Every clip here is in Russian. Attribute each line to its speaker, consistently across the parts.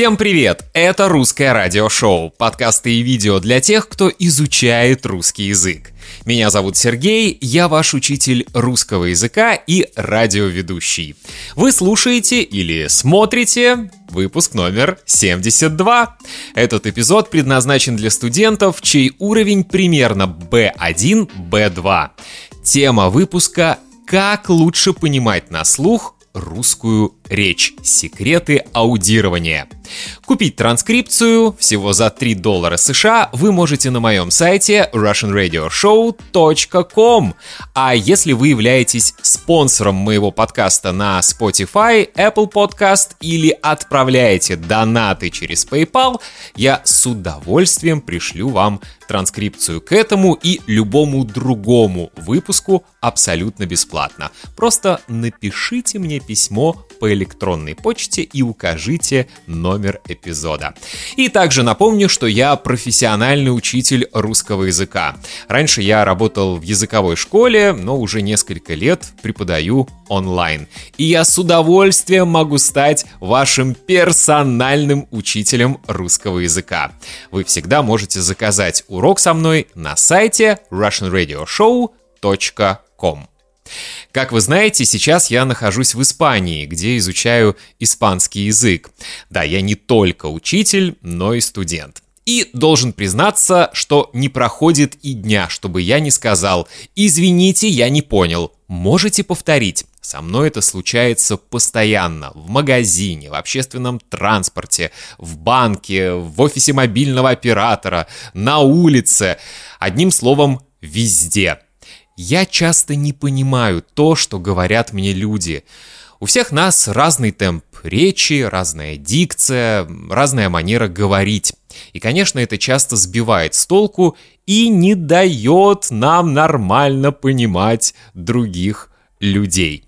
Speaker 1: Всем привет! Это «Русское радиошоу» — подкасты и видео для тех, кто изучает русский язык. Меня зовут Сергей, я ваш учитель русского языка и радиоведущий. Вы слушаете или смотрите выпуск номер 72. Этот эпизод предназначен для студентов, чей уровень примерно B1, B2. Тема выпуска «Как лучше понимать на слух русскую речь. Секреты аудирования. Купить транскрипцию всего за 3 доллара США вы можете на моем сайте russianradioshow.com. А если вы являетесь спонсором моего подкаста на Spotify, Apple Podcast или отправляете донаты через PayPal, я с удовольствием пришлю вам транскрипцию к этому и любому другому выпуску абсолютно бесплатно. Просто напишите мне письмо по электронной почте и укажите номер эпизода. И также напомню, что я профессиональный учитель русского языка. Раньше я работал в языковой школе, но уже несколько лет преподаю онлайн. И я с удовольствием могу стать вашим персональным учителем русского языка. Вы всегда можете заказать урок со мной на сайте russianradioshow.com. Как вы знаете, сейчас я нахожусь в Испании, где изучаю испанский язык. Да, я не только учитель, но и студент. И должен признаться, что не проходит и дня, чтобы я не сказал «Извините, я не понял, можете повторить?» Со мной это случается постоянно. В магазине, в общественном транспорте, в банке, в офисе мобильного оператора, на улице. Одним словом, везде. Я часто не понимаю то, что говорят мне люди. У всех нас разный темп речи, разная дикция, разная манера говорить. И, конечно, это часто сбивает с толку и не дает нам нормально понимать других людей.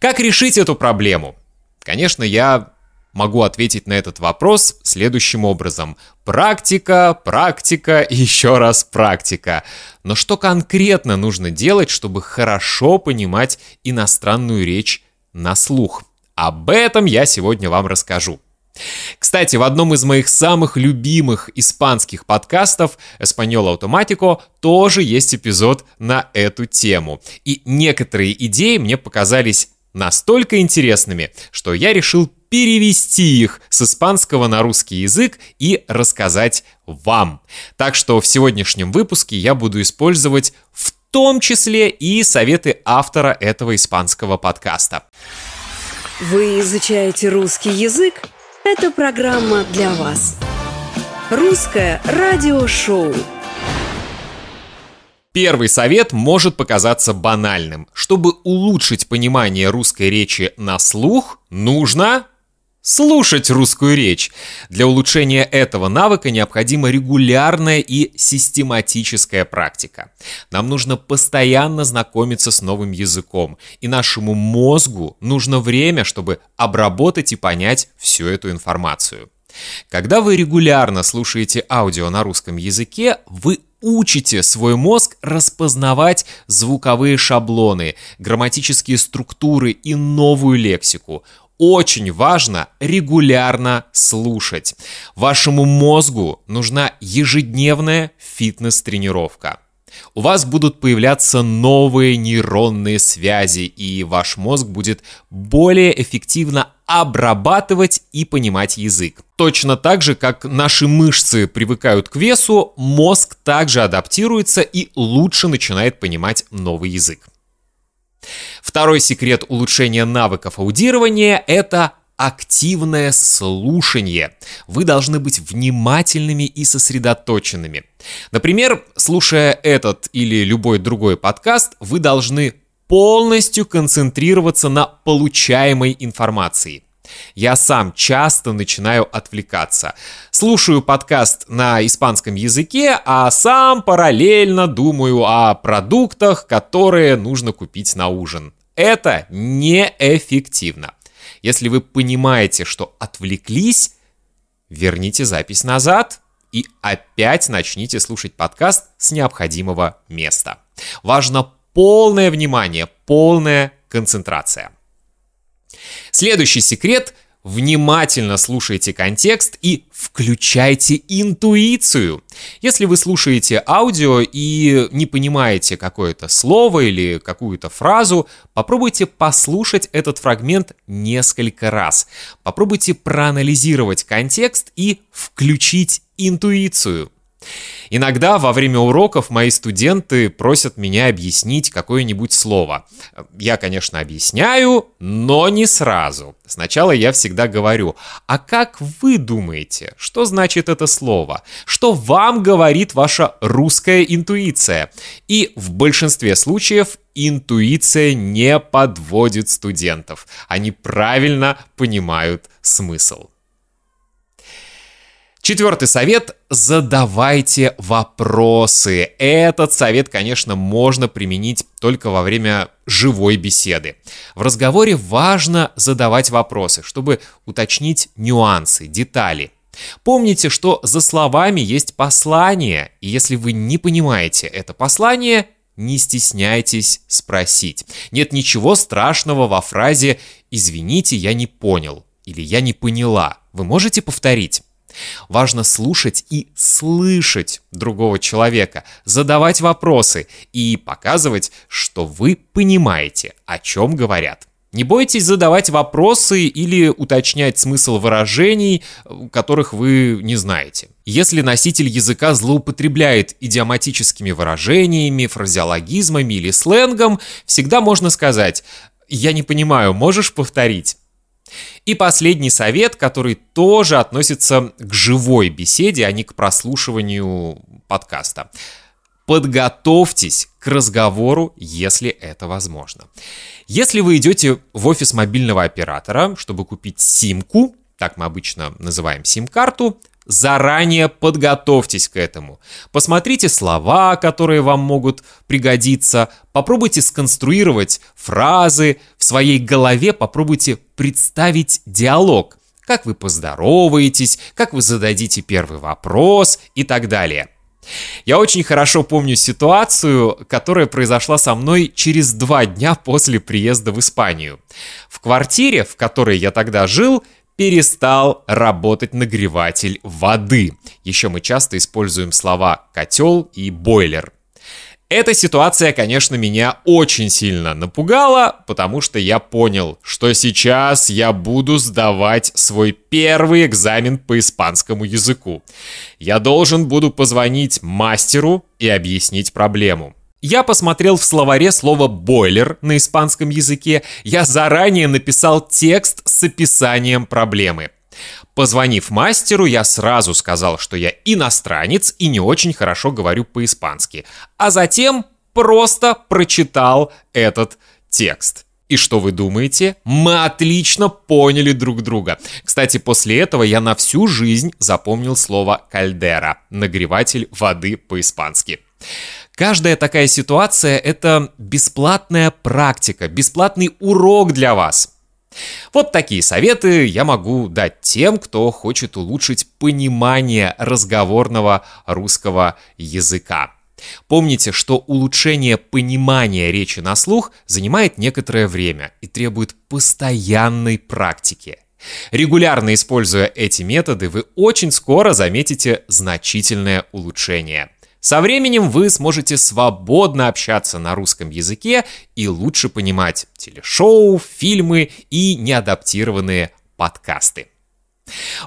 Speaker 1: Как решить эту проблему? Конечно, я могу ответить на этот вопрос следующим образом. Практика, практика еще раз практика. Но что конкретно нужно делать, чтобы хорошо понимать иностранную речь на слух? Об этом я сегодня вам расскажу. Кстати, в одном из моих самых любимых испанских подкастов «Эспаньол Автоматико» тоже есть эпизод на эту тему. И некоторые идеи мне показались настолько интересными, что я решил перевести их с испанского на русский язык и рассказать вам. Так что в сегодняшнем выпуске я буду использовать в том числе и советы автора этого испанского подкаста.
Speaker 2: Вы изучаете русский язык? Это программа для вас. Русское радиошоу.
Speaker 1: Первый совет может показаться банальным. Чтобы улучшить понимание русской речи на слух, нужно слушать русскую речь. Для улучшения этого навыка необходима регулярная и систематическая практика. Нам нужно постоянно знакомиться с новым языком, и нашему мозгу нужно время, чтобы обработать и понять всю эту информацию. Когда вы регулярно слушаете аудио на русском языке, вы учите свой мозг распознавать звуковые шаблоны, грамматические структуры и новую лексику очень важно регулярно слушать. Вашему мозгу нужна ежедневная фитнес-тренировка. У вас будут появляться новые нейронные связи, и ваш мозг будет более эффективно обрабатывать и понимать язык. Точно так же, как наши мышцы привыкают к весу, мозг также адаптируется и лучше начинает понимать новый язык. Второй секрет улучшения навыков аудирования – это активное слушание. Вы должны быть внимательными и сосредоточенными. Например, слушая этот или любой другой подкаст, вы должны полностью концентрироваться на получаемой информации. Я сам часто начинаю отвлекаться. Слушаю подкаст на испанском языке, а сам параллельно думаю о продуктах, которые нужно купить на ужин. Это неэффективно. Если вы понимаете, что отвлеклись, верните запись назад и опять начните слушать подкаст с необходимого места. Важно полное внимание, полная концентрация. Следующий секрет Внимательно слушайте контекст и включайте интуицию. Если вы слушаете аудио и не понимаете какое-то слово или какую-то фразу, попробуйте послушать этот фрагмент несколько раз. Попробуйте проанализировать контекст и включить интуицию. Иногда во время уроков мои студенты просят меня объяснить какое-нибудь слово. Я, конечно, объясняю, но не сразу. Сначала я всегда говорю, а как вы думаете, что значит это слово? Что вам говорит ваша русская интуиция? И в большинстве случаев интуиция не подводит студентов. Они правильно понимают смысл. Четвертый совет – задавайте вопросы. Этот совет, конечно, можно применить только во время живой беседы. В разговоре важно задавать вопросы, чтобы уточнить нюансы, детали. Помните, что за словами есть послание, и если вы не понимаете это послание, не стесняйтесь спросить. Нет ничего страшного во фразе «извините, я не понял» или «я не поняла». Вы можете повторить? Важно слушать и слышать другого человека, задавать вопросы и показывать, что вы понимаете, о чем говорят. Не бойтесь задавать вопросы или уточнять смысл выражений, которых вы не знаете. Если носитель языка злоупотребляет идиоматическими выражениями, фразеологизмами или сленгом, всегда можно сказать «Я не понимаю, можешь повторить?» И последний совет, который тоже относится к живой беседе, а не к прослушиванию подкаста. Подготовьтесь к разговору, если это возможно. Если вы идете в офис мобильного оператора, чтобы купить симку, так мы обычно называем сим-карту, Заранее подготовьтесь к этому. Посмотрите слова, которые вам могут пригодиться. Попробуйте сконструировать фразы. В своей голове попробуйте представить диалог. Как вы поздороваетесь, как вы зададите первый вопрос и так далее. Я очень хорошо помню ситуацию, которая произошла со мной через два дня после приезда в Испанию. В квартире, в которой я тогда жил, перестал работать нагреватель воды. Еще мы часто используем слова «котел» и «бойлер». Эта ситуация, конечно, меня очень сильно напугала, потому что я понял, что сейчас я буду сдавать свой первый экзамен по испанскому языку. Я должен буду позвонить мастеру и объяснить проблему. Я посмотрел в словаре слово «бойлер» на испанском языке. Я заранее написал текст с описанием проблемы. Позвонив мастеру, я сразу сказал, что я иностранец и не очень хорошо говорю по-испански. А затем просто прочитал этот текст. И что вы думаете? Мы отлично поняли друг друга. Кстати, после этого я на всю жизнь запомнил слово «кальдера» — нагреватель воды по-испански. Каждая такая ситуация — это бесплатная практика, бесплатный урок для вас. Вот такие советы я могу дать тем, кто хочет улучшить понимание разговорного русского языка. Помните, что улучшение понимания речи на слух занимает некоторое время и требует постоянной практики. Регулярно используя эти методы, вы очень скоро заметите значительное улучшение. Со временем вы сможете свободно общаться на русском языке и лучше понимать телешоу, фильмы и неадаптированные подкасты.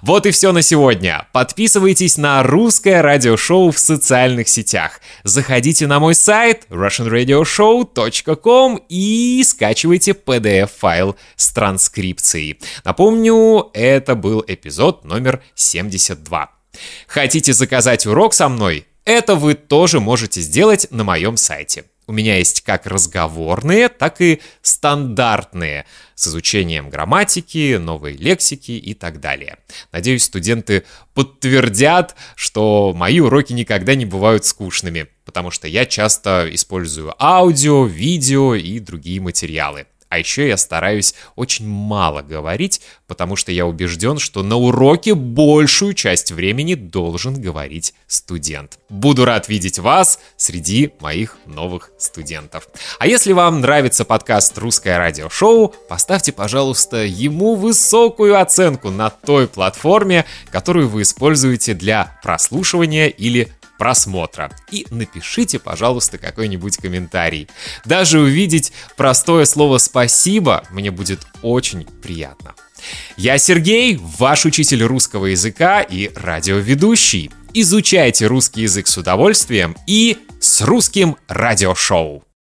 Speaker 1: Вот и все на сегодня. Подписывайтесь на русское радиошоу в социальных сетях. Заходите на мой сайт russianradioshow.com и скачивайте PDF-файл с транскрипцией. Напомню, это был эпизод номер 72. Хотите заказать урок со мной? Это вы тоже можете сделать на моем сайте. У меня есть как разговорные, так и стандартные с изучением грамматики, новой лексики и так далее. Надеюсь, студенты подтвердят, что мои уроки никогда не бывают скучными, потому что я часто использую аудио, видео и другие материалы. А еще я стараюсь очень мало говорить, потому что я убежден, что на уроке большую часть времени должен говорить студент. Буду рад видеть вас среди моих новых студентов. А если вам нравится подкаст «Русское радиошоу», поставьте, пожалуйста, ему высокую оценку на той платформе, которую вы используете для прослушивания или просмотра. И напишите, пожалуйста, какой-нибудь комментарий. Даже увидеть простое слово «спасибо» мне будет очень приятно. Я Сергей, ваш учитель русского языка и радиоведущий. Изучайте русский язык с удовольствием и с русским радиошоу.